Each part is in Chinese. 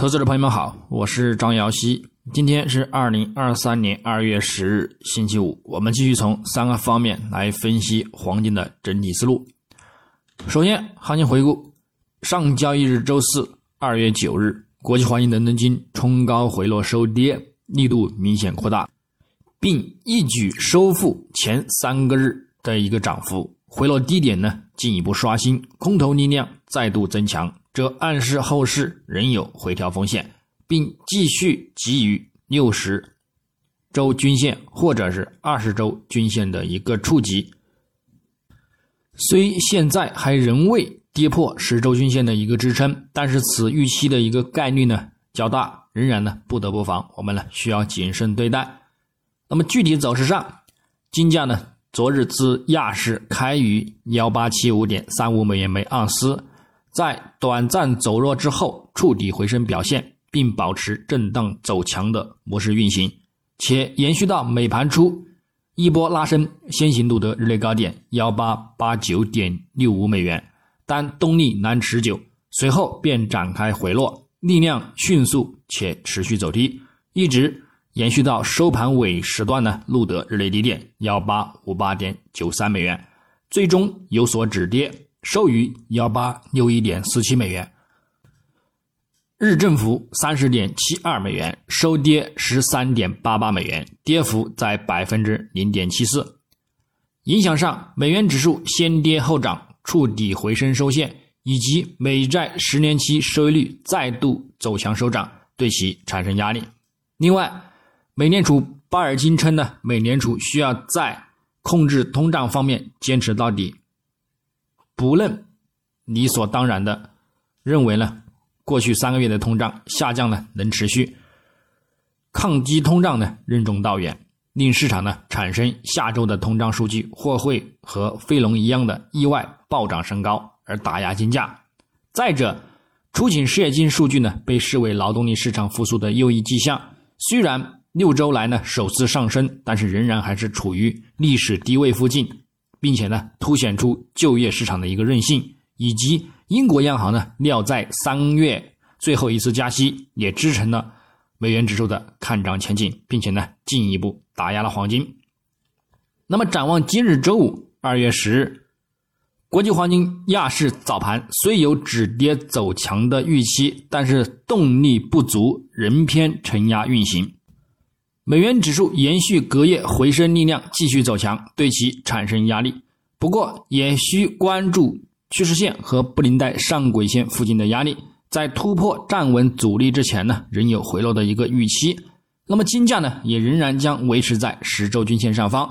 投资者朋友们好，我是张瑶希。今天是二零二三年二月十日，星期五。我们继续从三个方面来分析黄金的整体思路。首先，行情回顾：上交易日周四二月九日，国际黄金伦敦金冲高回落收跌，力度明显扩大，并一举收复前三个日的一个涨幅。回落低点呢，进一步刷新，空头力量再度增强。这暗示后市仍有回调风险，并继续给予六十周均线或者是二十周均线的一个触及。虽现在还仍未跌破十周均线的一个支撑，但是此预期的一个概率呢较大，仍然呢不得不防，我们呢需要谨慎对待。那么具体走势上，金价呢昨日自亚市开于幺八七五点三五美元每盎司。在短暂走弱之后触底回升表现，并保持震荡走强的模式运行，且延续到美盘初一波拉升，先行录得日内高点幺八八九点六五美元，但动力难持久，随后便展开回落，力量迅速且持续走低，一直延续到收盘尾时段呢，录得日内低点幺八五八点九三美元，最终有所止跌。收于幺八六一点四七美元，日振幅三十点七二美元，收跌十三点八八美元，跌幅在百分之零点七四。影响上，美元指数先跌后涨，触底回升收线，以及美债十年期收益率再度走强收涨，对其产生压力。另外，美联储巴尔金称呢，美联储需要在控制通胀方面坚持到底。不能理所当然的认为呢，过去三个月的通胀下降呢能持续，抗击通胀呢任重道远，令市场呢产生下周的通胀数据或会和飞龙一样的意外暴涨升高而打压金价。再者，出勤失业金数据呢被视为劳动力市场复苏的又一迹象，虽然六周来呢首次上升，但是仍然还是处于历史低位附近。并且呢，凸显出就业市场的一个韧性，以及英国央行呢料在三月最后一次加息，也支撑了美元指数的看涨前景，并且呢进一步打压了黄金。那么展望今日周五二月十日，国际黄金亚市早盘虽有止跌走强的预期，但是动力不足，仍偏承压运行。美元指数延续隔夜回升力量继续走强，对其产生压力。不过，也需关注趋势线和布林带上轨线附近的压力，在突破站稳阻力之前呢，仍有回落的一个预期。那么，金价呢，也仍然将维持在十周均线上方。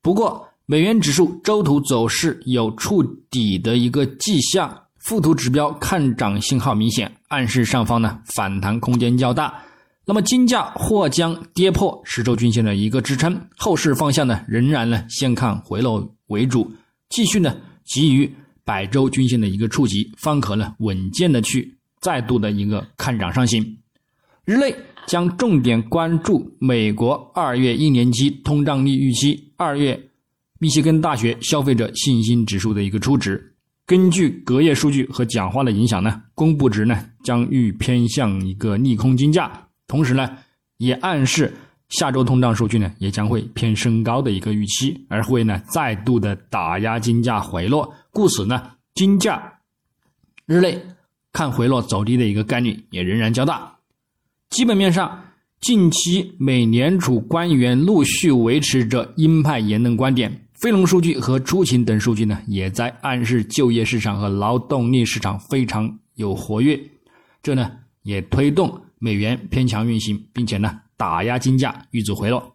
不过，美元指数周图走势有触底的一个迹象，附图指标看涨信号明显，暗示上方呢反弹空间较大。那么金价或将跌破十周均线的一个支撑，后市方向呢仍然呢先看回落为主，继续呢给予百周均线的一个触及，方可呢稳健的去再度的一个看涨上行。日内将重点关注美国二月一年期通胀率预期，二月密歇根大学消费者信心指数的一个初值，根据隔夜数据和讲话的影响呢，公布值呢将预偏向一个利空金价。同时呢，也暗示下周通胀数据呢也将会偏升高的一个预期，而会呢再度的打压金价回落，故此呢，金价日内看回落走低的一个概率也仍然较大。基本面上，近期美联储官员陆续维持着鹰派言论观点，非农数据和出勤等数据呢也在暗示就业市场和劳动力市场非常有活跃，这呢也推动。美元偏强运行，并且呢打压金价遇阻回落。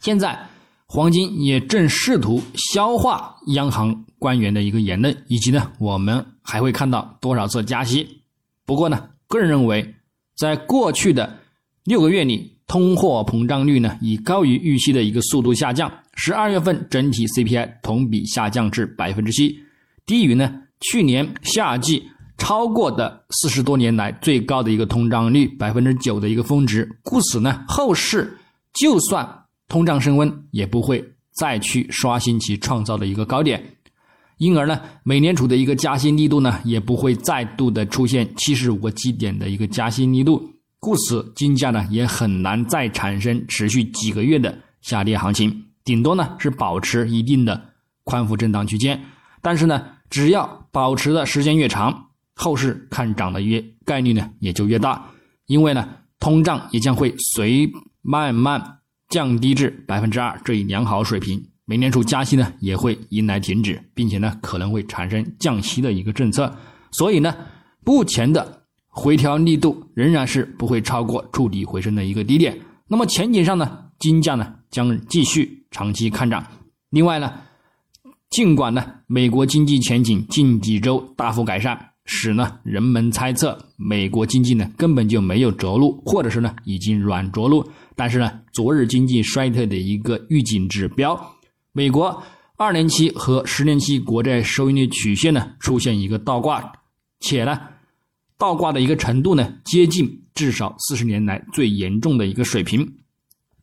现在黄金也正试图消化央行官员的一个言论，以及呢我们还会看到多少次加息。不过呢，个人认为，在过去的六个月里，通货膨胀率呢以高于预期的一个速度下降。十二月份整体 CPI 同比下降至百分之七，低于呢去年夏季。超过的四十多年来最高的一个通胀率百分之九的一个峰值，故此呢，后市就算通胀升温，也不会再去刷新其创造的一个高点。因而呢，美联储的一个加息力度呢，也不会再度的出现七十五个基点的一个加息力度，故此金价呢也很难再产生持续几个月的下跌行情，顶多呢是保持一定的宽幅震荡区间。但是呢，只要保持的时间越长，后市看涨的越概率呢也就越大，因为呢，通胀也将会随慢慢降低至百分之二这一良好水平。美联储加息呢也会迎来停止，并且呢可能会产生降息的一个政策，所以呢目前的回调力度仍然是不会超过触底回升的一个低点。那么前景上呢，金价呢将继续长期看涨。另外呢，尽管呢美国经济前景近几周大幅改善，使呢人们猜测美国经济呢根本就没有着陆，或者是呢已经软着陆，但是呢昨日经济衰退的一个预警指标。美国二年期和十年期国债收益率曲线呢出现一个倒挂，且呢倒挂的一个程度呢接近至少四十年来最严重的一个水平。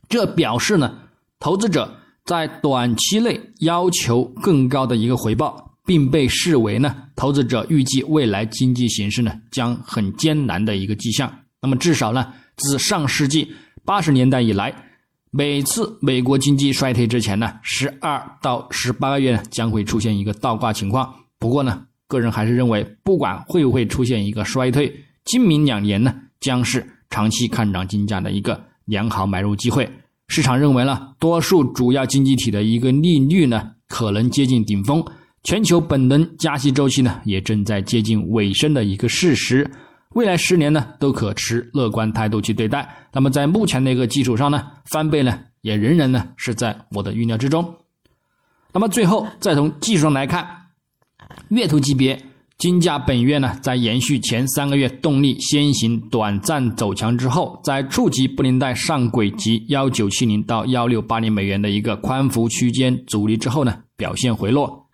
这表示呢投资者在短期内要求更高的一个回报，并被视为呢投资者预计未来经济形势呢将很艰难的一个迹象。那么至少呢自上世纪八十年代以来。每次美国经济衰退之前呢，十二到十八个月呢将会出现一个倒挂情况。不过呢，个人还是认为，不管会不会出现一个衰退，今明两年呢将是长期看涨金价的一个良好买入机会。市场认为呢，多数主要经济体的一个利率呢可能接近顶峰，全球本轮加息周期呢也正在接近尾声的一个事实。未来十年呢，都可持乐观态度去对待。那么在目前的一个基础上呢，翻倍呢，也仍然呢是在我的预料之中。那么最后再从技术上来看，月图级别金价本月呢，在延续前三个月动力先行短暂走强之后，在触及布林带上轨及幺九七零到幺六八零美元的一个宽幅区间阻力之后呢，表现回落，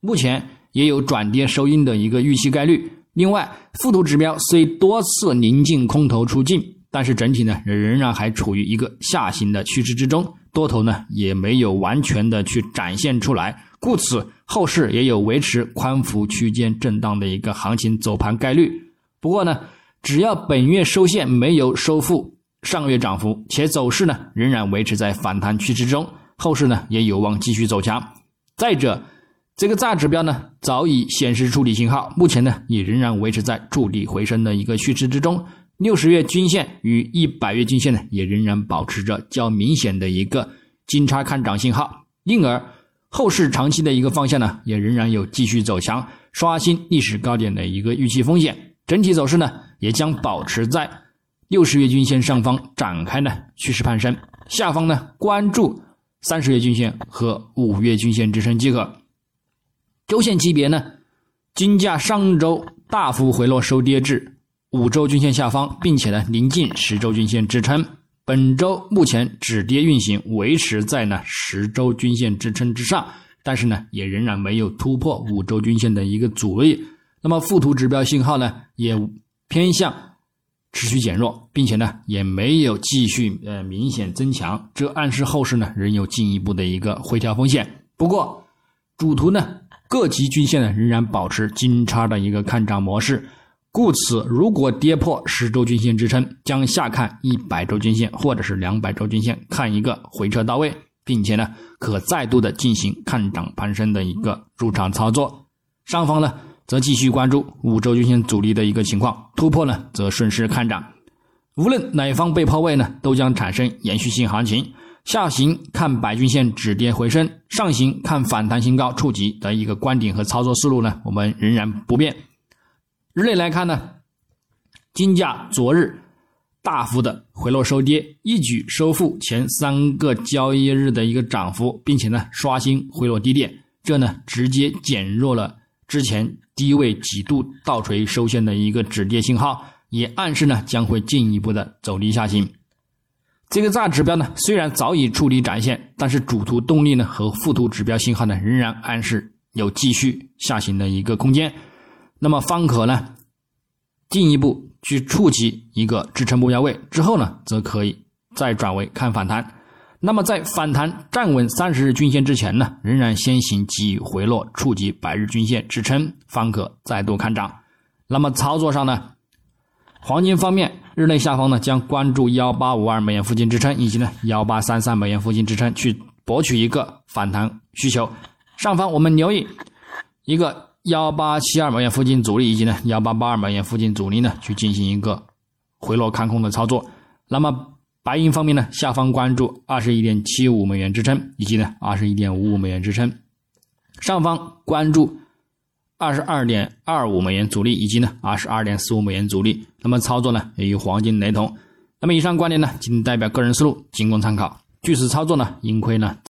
目前也有转跌收阴的一个预期概率。另外，附图指标虽多次临近空头出尽，但是整体呢仍然还处于一个下行的趋势之中，多头呢也没有完全的去展现出来，故此后市也有维持宽幅区间震荡的一个行情走盘概率。不过呢，只要本月收线没有收复上月涨幅，且走势呢仍然维持在反弹趋势中，后市呢也有望继续走强。再者，这个大指标呢，早已显示触底信号，目前呢也仍然维持在触底回升的一个趋势之中。六十月均线与一百月均线呢，也仍然保持着较明显的一个金叉看涨信号，因而后市长期的一个方向呢，也仍然有继续走强、刷新历史高点的一个预期风险。整体走势呢，也将保持在六十月均线上方展开呢趋势攀升，下方呢关注三十月均线和五月均线支撑即可。周线级别呢，金价上周大幅回落收跌至五周均线下方，并且呢临近十周均线支撑。本周目前止跌运行，维持在呢十周均线支撑之上，但是呢也仍然没有突破五周均线的一个阻力。那么附图指标信号呢也偏向持续减弱，并且呢也没有继续呃明显增强，这暗示后市呢仍有进一步的一个回调风险。不过主图呢。各级均线呢仍然保持金叉的一个看涨模式，故此如果跌破十周均线支撑，将下看一百周均线或者是两百周均线，看一个回撤到位，并且呢可再度的进行看涨攀升的一个入场操作。上方呢则继续关注五周均线阻力的一个情况，突破呢则顺势看涨。无论哪方被抛位呢，都将产生延续性行情。下行看百均线止跌回升，上行看反弹新高触及的一个观点和操作思路呢，我们仍然不变。日内来看呢，金价昨日大幅的回落收跌，一举收复前三个交易日的一个涨幅，并且呢刷新回落低点，这呢直接减弱了之前低位几度倒锤收线的一个止跌信号，也暗示呢将会进一步的走低下行。这个大指标呢，虽然早已触底展现，但是主图动力呢和副图指标信号呢，仍然暗示有继续下行的一个空间。那么方可呢，进一步去触及一个支撑目标位之后呢，则可以再转为看反弹。那么在反弹站稳三十日均线之前呢，仍然先行给予回落，触及百日均线支撑，方可再度看涨。那么操作上呢，黄金方面日内下方呢将关注幺八五二美元附近支撑，以及呢幺八三三美元附近支撑，去博取一个反弹需求。上方我们留意一个幺八七二美元附近阻力，以及呢幺八八二美元附近阻力呢，去进行一个回落看空的操作。那么白银方面呢，下方关注二十一点七五美元支撑，以及呢二十一点五五美元支撑；上方关注二十二点二五美元阻力，以及呢二十二点四五美元阻力。那么操作呢也与黄金雷同。那么以上观点呢仅代表个人思路，仅供参考。据此操作呢，盈亏呢。